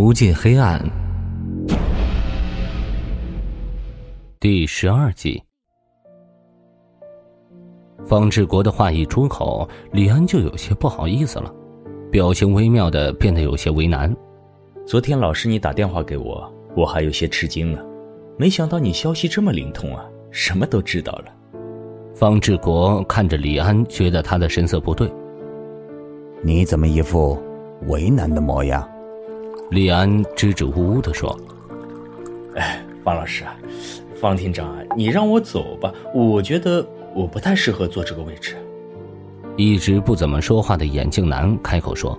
无尽黑暗，第十二集。方志国的话一出口，李安就有些不好意思了，表情微妙的变得有些为难。昨天老师你打电话给我，我还有些吃惊呢，没想到你消息这么灵通啊，什么都知道了。方志国看着李安，觉得他的神色不对。你怎么一副为难的模样？李安支支吾吾的说：“哎，方老师，方厅长，你让我走吧，我觉得我不太适合坐这个位置。”一直不怎么说话的眼镜男开口说：“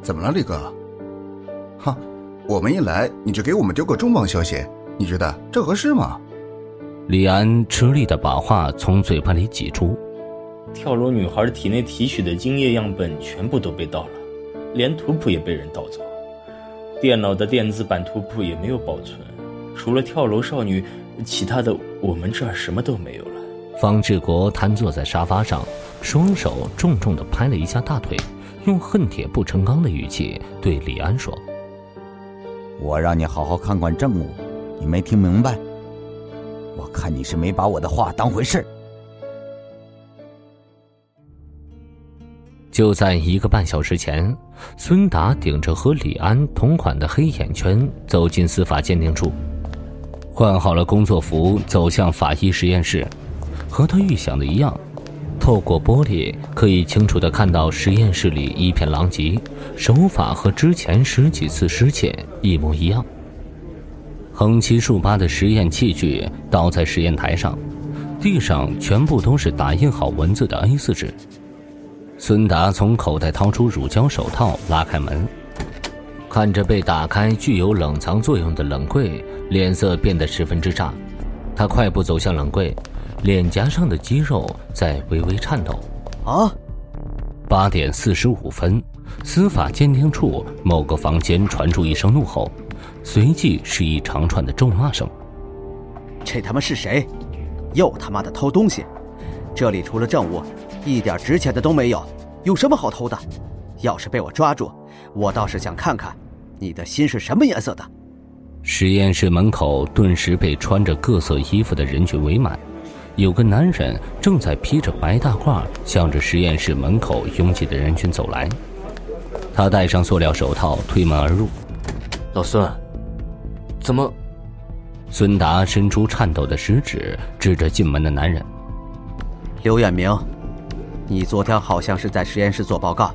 怎么了，李哥？哈，我们一来你就给我们丢个重磅消息，你觉得这合适吗？”李安吃力的把话从嘴巴里挤出：“跳楼女孩体内提取的精液样本全部都被盗了，连图谱也被人盗走。”电脑的电子版图谱也没有保存，除了跳楼少女，其他的我们这儿什么都没有了。方志国瘫坐在沙发上，双手重重的拍了一下大腿，用恨铁不成钢的语气对李安说：“我让你好好看管政务，你没听明白？我看你是没把我的话当回事。”就在一个半小时前，孙达顶着和李安同款的黑眼圈走进司法鉴定处，换好了工作服，走向法医实验室。和他预想的一样，透过玻璃可以清楚的看到实验室里一片狼藉，手法和之前十几次失窃一模一样。横七竖八的实验器具倒在实验台上，地上全部都是打印好文字的 A4 纸。孙达从口袋掏出乳胶手套，拉开门，看着被打开、具有冷藏作用的冷柜，脸色变得十分之差。他快步走向冷柜，脸颊上的肌肉在微微颤抖。啊！八点四十五分，司法鉴定处某个房间传出一声怒吼，随即是一长串的咒骂声。这他妈是谁？又他妈的偷东西！这里除了证物。一点值钱的都没有，有什么好偷的？要是被我抓住，我倒是想看看，你的心是什么颜色的。实验室门口顿时被穿着各色衣服的人群围满，有个男人正在披着白大褂，向着实验室门口拥挤的人群走来。他戴上塑料手套，推门而入。老孙，怎么？孙达伸出颤抖的食指，指着进门的男人。刘远明。你昨天好像是在实验室做报告，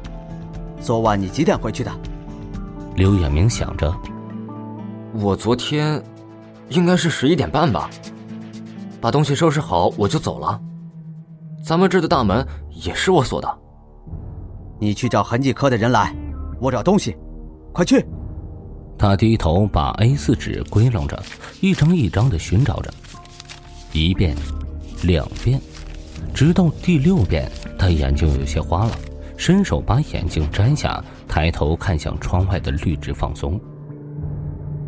昨晚你几点回去的？刘远明想着，我昨天应该是十一点半吧，把东西收拾好我就走了。咱们这的大门也是我锁的。你去找痕迹科的人来，我找东西，快去。他低头把 A 四纸归拢着，一张一张的寻找着，一遍，两遍。直到第六遍，他眼睛有些花了，伸手把眼镜摘下，抬头看向窗外的绿植放松。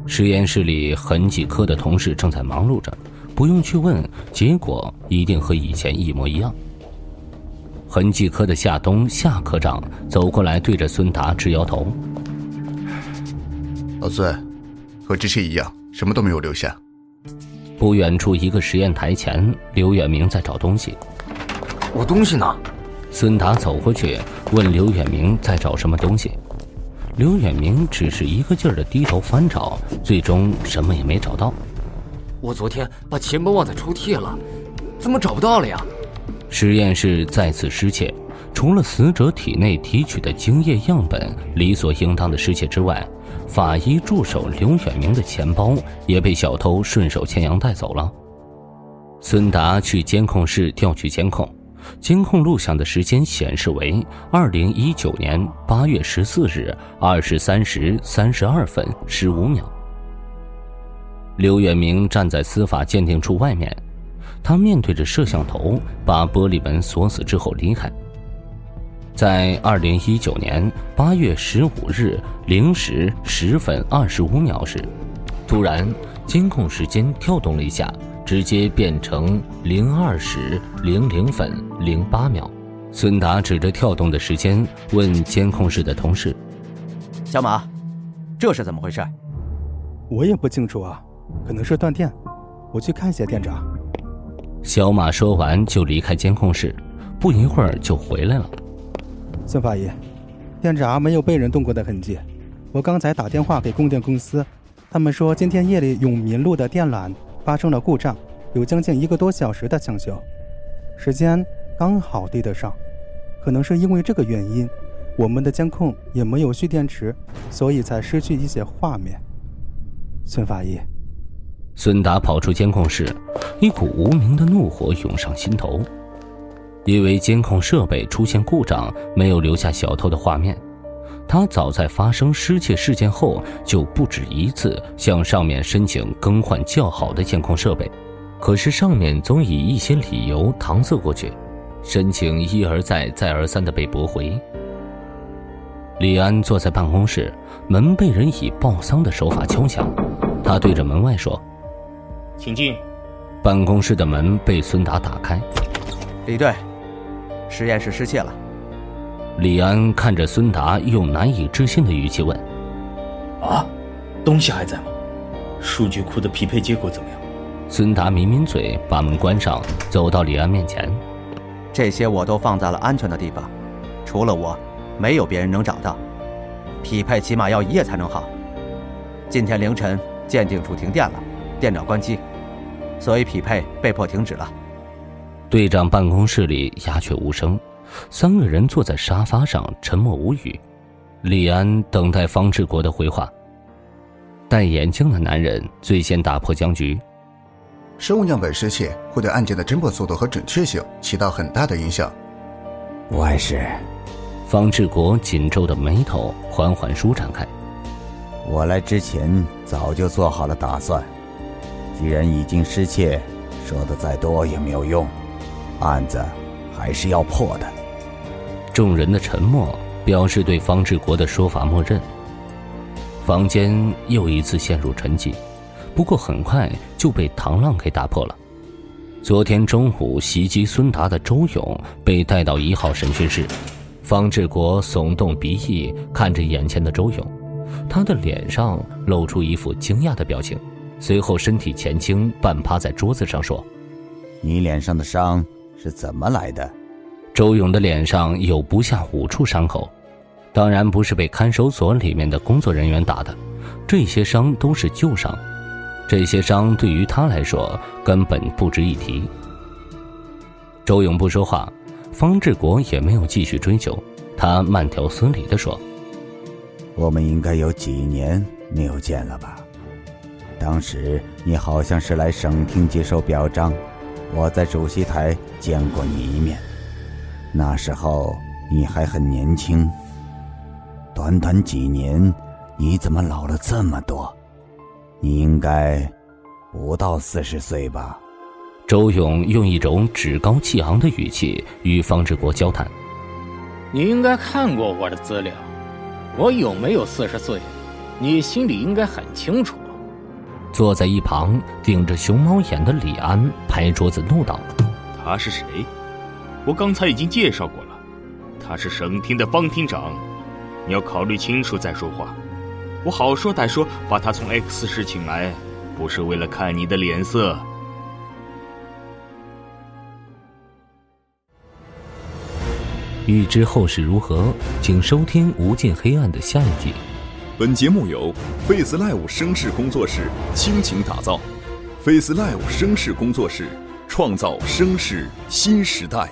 实验室里痕迹科的同事正在忙碌着，不用去问，结果一定和以前一模一样。痕迹科的夏冬夏科长走过来，对着孙达直摇头：“老孙，和之前一样，什么都没有留下。”不远处一个实验台前，刘远明在找东西。我东西呢？孙达走过去问刘远明在找什么东西。刘远明只是一个劲儿的低头翻找，最终什么也没找到。我昨天把钱包忘在抽屉了，怎么找不到了呀？实验室再次失窃，除了死者体内提取的精液样本理所应当的失窃之外，法医助手刘远明的钱包也被小偷顺手牵羊带走了。孙达去监控室调取监控。监控录像的时间显示为二零一九年八月十四日二十三时三十二分十五秒。刘远明站在司法鉴定处外面，他面对着摄像头，把玻璃门锁死之后离开。在二零一九年八月十五日零时十分二十五秒时，突然监控时间跳动了一下。直接变成零二时零零分零八秒，孙达指着跳动的时间问监控室的同事：“小马，这是怎么回事？我也不清楚啊，可能是断电。我去看一下店长。小马说完就离开监控室，不一会儿就回来了。孙法医，店闸没有被人动过的痕迹。我刚才打电话给供电公司，他们说今天夜里永民路的电缆发生了故障，有将近一个多小时的抢修，时间刚好对得上。可能是因为这个原因，我们的监控也没有蓄电池，所以才失去一些画面。孙法医，孙达跑出监控室，一股无名的怒火涌上心头，因为监控设备出现故障，没有留下小偷的画面。他早在发生失窃事件后，就不止一次向上面申请更换较好的监控设备，可是上面总以一些理由搪塞过去，申请一而再、再而三的被驳回。李安坐在办公室，门被人以报丧的手法敲响，他对着门外说：“请进。”办公室的门被孙达打开。李队，实验室失窃了。李安看着孙达，用难以置信的语气问：“啊，东西还在吗？数据库的匹配结果怎么样？”孙达抿抿嘴，把门关上，走到李安面前：“这些我都放在了安全的地方，除了我，没有别人能找到。匹配起码要一夜才能好。今天凌晨鉴定处停电了，电脑关机，所以匹配被迫停止了。”队长办公室里鸦雀无声。三个人坐在沙发上，沉默无语。李安等待方志国的回话。戴眼镜的男人最先打破僵局：生物样本失窃会对案件的侦破速度和准确性起到很大的影响。万事，方志国紧皱的眉头缓缓舒展开。我来之前早就做好了打算，既然已经失窃，说的再多也没有用，案子还是要破的。众人的沉默表示对方志国的说法默认。房间又一次陷入沉寂，不过很快就被唐浪给打破了。昨天中午袭击孙达的周勇被带到一号审讯室，方志国耸动鼻翼看着眼前的周勇，他的脸上露出一副惊讶的表情，随后身体前倾，半趴在桌子上说：“你脸上的伤是怎么来的？”周勇的脸上有不下五处伤口，当然不是被看守所里面的工作人员打的，这些伤都是旧伤，这些伤对于他来说根本不值一提。周勇不说话，方志国也没有继续追究，他慢条斯理的说：“我们应该有几年没有见了吧？当时你好像是来省厅接受表彰，我在主席台见过你一面。”那时候你还很年轻，短短几年，你怎么老了这么多？你应该不到四十岁吧？周勇用一种趾高气昂的语气与方志国交谈：“你应该看过我的资料，我有没有四十岁，你心里应该很清楚。”坐在一旁顶着熊猫眼的李安拍桌子怒道：“他是谁？”我刚才已经介绍过了，他是省厅的方厅长，你要考虑清楚再说话。我好说歹说把他从 X 市请来，不是为了看你的脸色。欲知后事如何，请收听《无尽黑暗》的下一集。本节目由 Face Live 声势工作室倾情打造，Face Live 声势工作室。创造声势新时代。